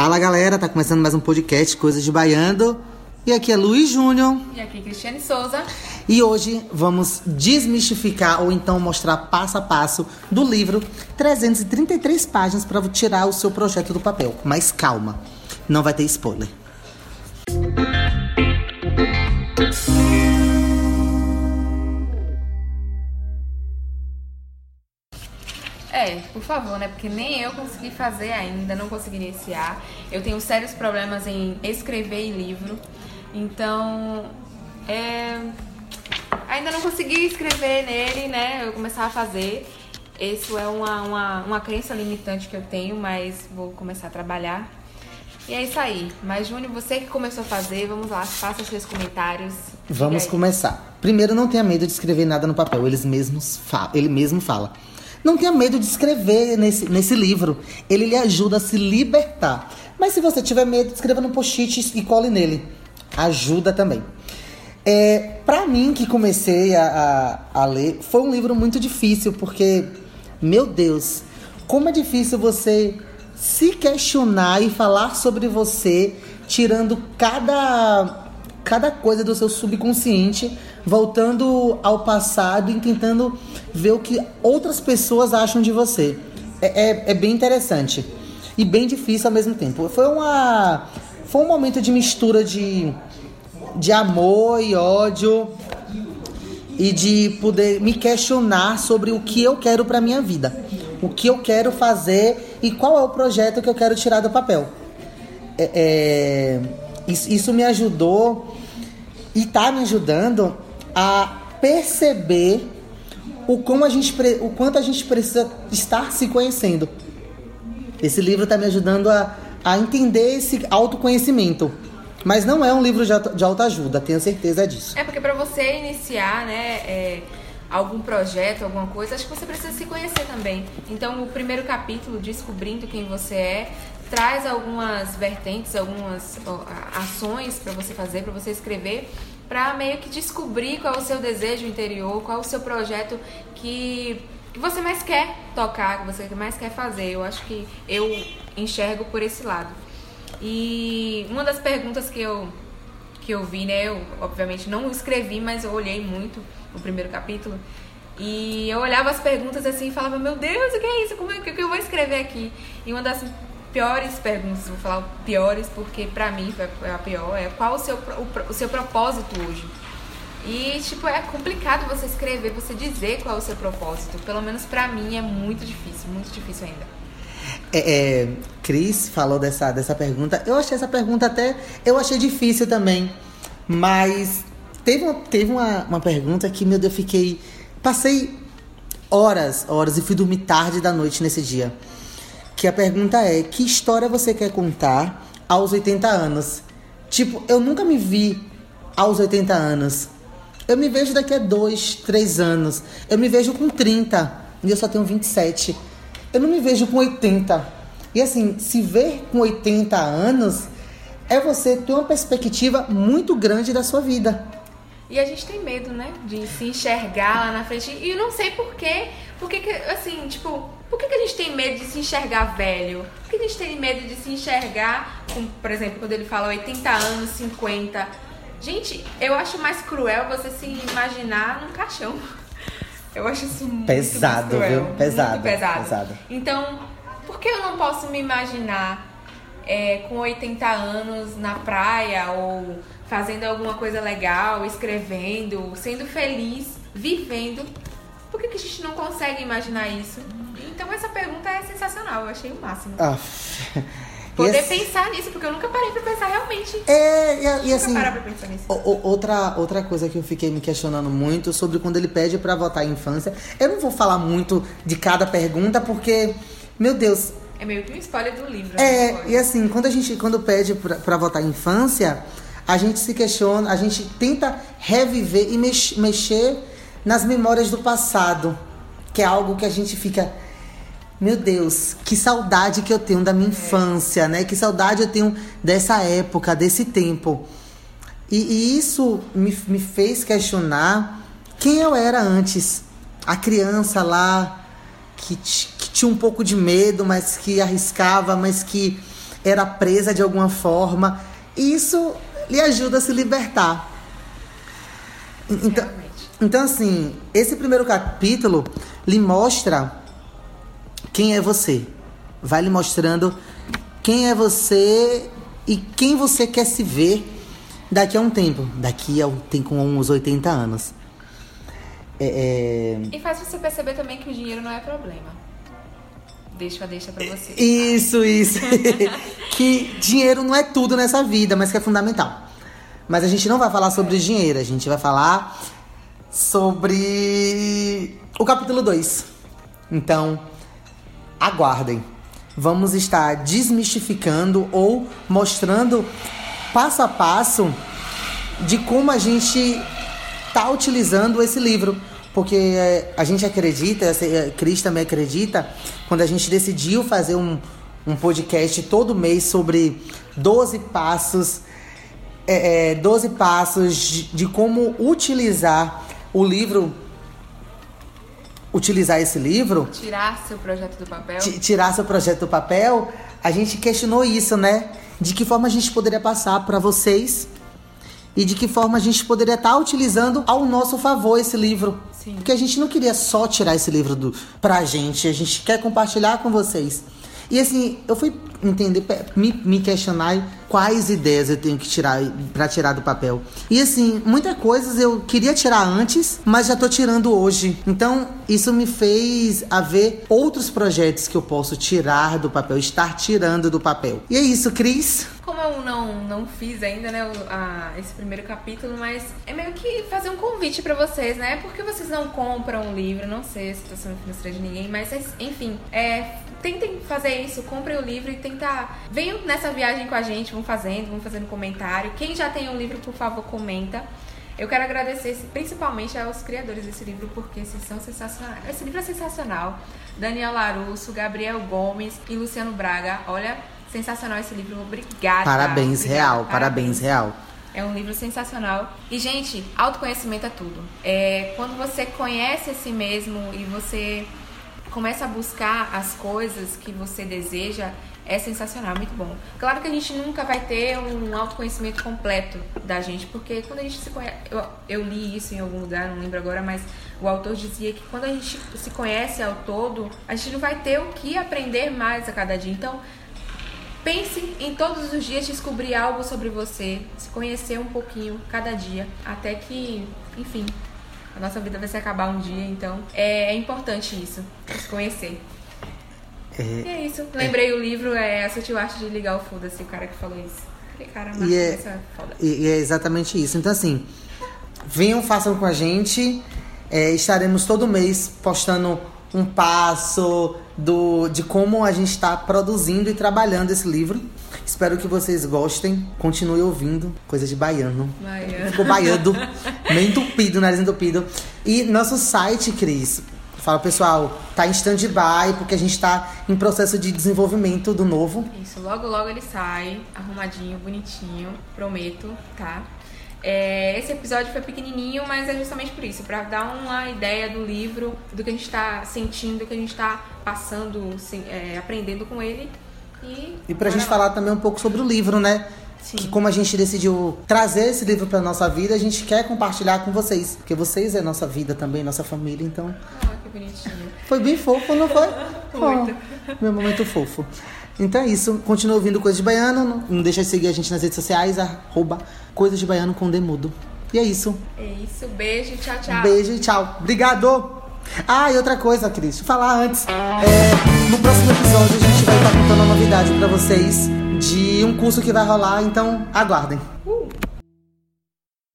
Fala galera, tá começando mais um podcast Coisas de Baiano. E aqui é Luiz Júnior. E aqui Cristiane Souza. E hoje vamos desmistificar ou então mostrar passo a passo do livro 333 páginas para tirar o seu projeto do papel. Mas calma, não vai ter spoiler. Por favor, né? Porque nem eu consegui fazer ainda, não consegui iniciar. Eu tenho sérios problemas em escrever em livro. Então, é, ainda não consegui escrever nele, né? Eu começar a fazer. Isso é uma, uma, uma crença limitante que eu tenho, mas vou começar a trabalhar. E é isso aí. Mas, Júnior, você que começou a fazer, vamos lá, faça seus comentários. Vamos começar. Primeiro, não tenha medo de escrever nada no papel. Eles mesmos fa ele mesmo fala. Não tenha medo de escrever nesse, nesse livro. Ele lhe ajuda a se libertar. Mas se você tiver medo, escreva no post-it e cole nele. Ajuda também. É, para mim, que comecei a, a, a ler, foi um livro muito difícil, porque, meu Deus, como é difícil você se questionar e falar sobre você, tirando cada, cada coisa do seu subconsciente, voltando ao passado e tentando ver o que outras pessoas acham de você. É, é, é bem interessante e bem difícil ao mesmo tempo. Foi uma foi um momento de mistura de, de amor e ódio e de poder me questionar sobre o que eu quero para minha vida, o que eu quero fazer e qual é o projeto que eu quero tirar do papel. É, é, isso, isso me ajudou e está me ajudando a perceber o, como a gente, o quanto a gente precisa estar se conhecendo. Esse livro está me ajudando a, a entender esse autoconhecimento. Mas não é um livro de, autoajuda, tenho certeza disso. É porque para você iniciar, né, é, algum projeto, alguma coisa, acho que você precisa se conhecer também. Então, o primeiro capítulo, Descobrindo Quem Você É, traz algumas vertentes, algumas ações para você fazer, para você escrever, para meio que descobrir qual é o seu desejo interior, qual é o seu projeto que, que você mais quer tocar, que você mais quer fazer. Eu acho que eu enxergo por esse lado. E uma das perguntas que eu que eu vi, né, eu obviamente não escrevi, mas eu olhei muito o primeiro capítulo. E eu olhava as perguntas assim e falava, meu Deus, o que é isso? Como é que eu vou escrever aqui? E uma das piores perguntas, vou falar piores porque pra mim foi a pior, é qual o seu, o, o seu propósito hoje? E, tipo, é complicado você escrever, você dizer qual é o seu propósito. Pelo menos pra mim é muito difícil, muito difícil ainda. É, é, Cris falou dessa, dessa pergunta. Eu achei essa pergunta até. Eu achei difícil também. Mas teve uma, teve uma, uma pergunta que, meu Deus, eu fiquei. Passei horas, horas e fui dormir tarde da noite nesse dia que a pergunta é: que história você quer contar aos 80 anos? Tipo, eu nunca me vi aos 80 anos. Eu me vejo daqui a 2, 3 anos. Eu me vejo com 30 e eu só tenho 27. Eu não me vejo com 80. E assim, se ver com 80 anos é você ter uma perspectiva muito grande da sua vida. E a gente tem medo, né? De se enxergar lá na frente. E eu não sei porquê. Porque, assim, tipo, por que, que a gente tem medo de se enxergar velho? Por que a gente tem medo de se enxergar, com, por exemplo, quando ele fala 80 anos, 50? Gente, eu acho mais cruel você se imaginar num caixão. Eu acho isso muito pesado, cruel, viu? Pesado, muito pesado. pesado. Então, por que eu não posso me imaginar é, com 80 anos na praia ou fazendo alguma coisa legal, escrevendo, sendo feliz, vivendo? Por que, que a gente não consegue imaginar isso? Então essa pergunta é sensacional, eu achei o máximo. Ah. Poder esse... pensar nisso, porque eu nunca parei pra pensar realmente. É, e, e assim. Parar pra pensar nisso. outra, outra coisa que eu fiquei me questionando muito sobre quando ele pede para votar em infância. Eu não vou falar muito de cada pergunta, porque, meu Deus. É meio que um spoiler do livro. Né? É, e assim, quando a gente quando pede para votar em infância, a gente se questiona, a gente tenta reviver e mex, mexer nas memórias do passado, que é algo que a gente fica meu Deus, que saudade que eu tenho da minha infância, né? Que saudade eu tenho dessa época, desse tempo. E, e isso me, me fez questionar quem eu era antes. A criança lá que, que tinha um pouco de medo, mas que arriscava, mas que era presa de alguma forma. E isso lhe ajuda a se libertar. Então, então, assim, esse primeiro capítulo lhe mostra quem é você. Vai lhe mostrando quem é você e quem você quer se ver daqui a um tempo. Daqui a tem com uns 80 anos. É, é... E faz você perceber também que o dinheiro não é problema. Deixa, deixa pra você. Isso, isso. que dinheiro não é tudo nessa vida, mas que é fundamental. Mas a gente não vai falar sobre dinheiro, a gente vai falar sobre o capítulo 2. Então, aguardem. Vamos estar desmistificando ou mostrando passo a passo de como a gente está utilizando esse livro. Porque é, a gente acredita, a é, Cris também acredita, quando a gente decidiu fazer um, um podcast todo mês sobre 12 passos, é, 12 é, passos de, de como utilizar o livro utilizar esse livro. Tirar seu projeto do papel. Tirar seu projeto do papel. A gente questionou isso, né? De que forma a gente poderia passar para vocês e de que forma a gente poderia estar tá utilizando ao nosso favor esse livro. Sim. Porque a gente não queria só tirar esse livro do, pra gente, a gente quer compartilhar com vocês. E assim, eu fui entender, me, me questionar quais ideias eu tenho que tirar para tirar do papel. E assim, muitas coisas eu queria tirar antes, mas já tô tirando hoje. Então, isso me fez haver outros projetos que eu posso tirar do papel, estar tirando do papel. E é isso, Cris. Eu não, não fiz ainda, né, a, esse primeiro capítulo, mas é meio que fazer um convite para vocês, né? Porque vocês não compram um livro, não sei a situação financeira de ninguém, mas enfim, é tentem fazer isso, comprem o livro e tentar. Venham nessa viagem com a gente, vão fazendo, vão fazendo comentário. Quem já tem o um livro, por favor, comenta. Eu quero agradecer principalmente aos criadores desse livro, porque esses são sensacionais. Esse livro é sensacional. Daniel Larusso, Gabriel Gomes e Luciano Braga. Olha, sensacional esse livro. Obrigada. Parabéns, Obrigada. real. Parabéns, parabéns, real. É um livro sensacional. E, gente, autoconhecimento é tudo. É quando você conhece a si mesmo e você começa a buscar as coisas que você deseja, é sensacional, muito bom. Claro que a gente nunca vai ter um autoconhecimento completo da gente, porque quando a gente se conhece. Eu, eu li isso em algum lugar, não lembro agora, mas o autor dizia que quando a gente se conhece ao todo, a gente não vai ter o que aprender mais a cada dia. Então, pense em todos os dias descobrir algo sobre você, se conhecer um pouquinho cada dia, até que, enfim, a nossa vida vai se acabar um dia, então é, é importante isso, se conhecer. É, e é isso. Lembrei é, o livro, é A Sutil Arte de Ligar o Foda-se, o cara que falou isso. Falei, cara, e é, é foda. E, e, é exatamente isso. Então, assim, venham, façam com a gente. É, estaremos todo mês postando um passo do, de como a gente está produzindo e trabalhando esse livro. Espero que vocês gostem. Continue ouvindo. Coisa de baiano. Baiano. Ficou baiano. meio entupido, nariz entupido. E nosso site, Cris. Fala, pessoal, tá em stand-by porque a gente tá em processo de desenvolvimento do novo. Isso, logo logo ele sai, arrumadinho, bonitinho, prometo, tá? É, esse episódio foi pequenininho, mas é justamente por isso, para dar uma ideia do livro, do que a gente está sentindo, do que a gente está passando, assim, é, aprendendo com ele. E, e pra gente lá. falar também um pouco sobre o livro, né? Sim. Que como a gente decidiu trazer esse livro para nossa vida, a gente quer compartilhar com vocês, porque vocês é nossa vida também, nossa família, então. Ah, que bonitinho. Foi bem fofo, não foi? Muito. Oh, meu momento fofo. Então é isso. Continua ouvindo Coisas de Baiano. Não deixa de seguir a gente nas redes sociais, arroba Coisas de Baiano com Demudo. E é isso. É isso. Beijo, tchau, tchau. Beijo e tchau. Obrigado. Ah, e outra coisa, Cris, deixa eu falar antes. É, no próximo episódio a gente vai estar contando uma novidade para vocês de um curso que vai rolar, então aguardem.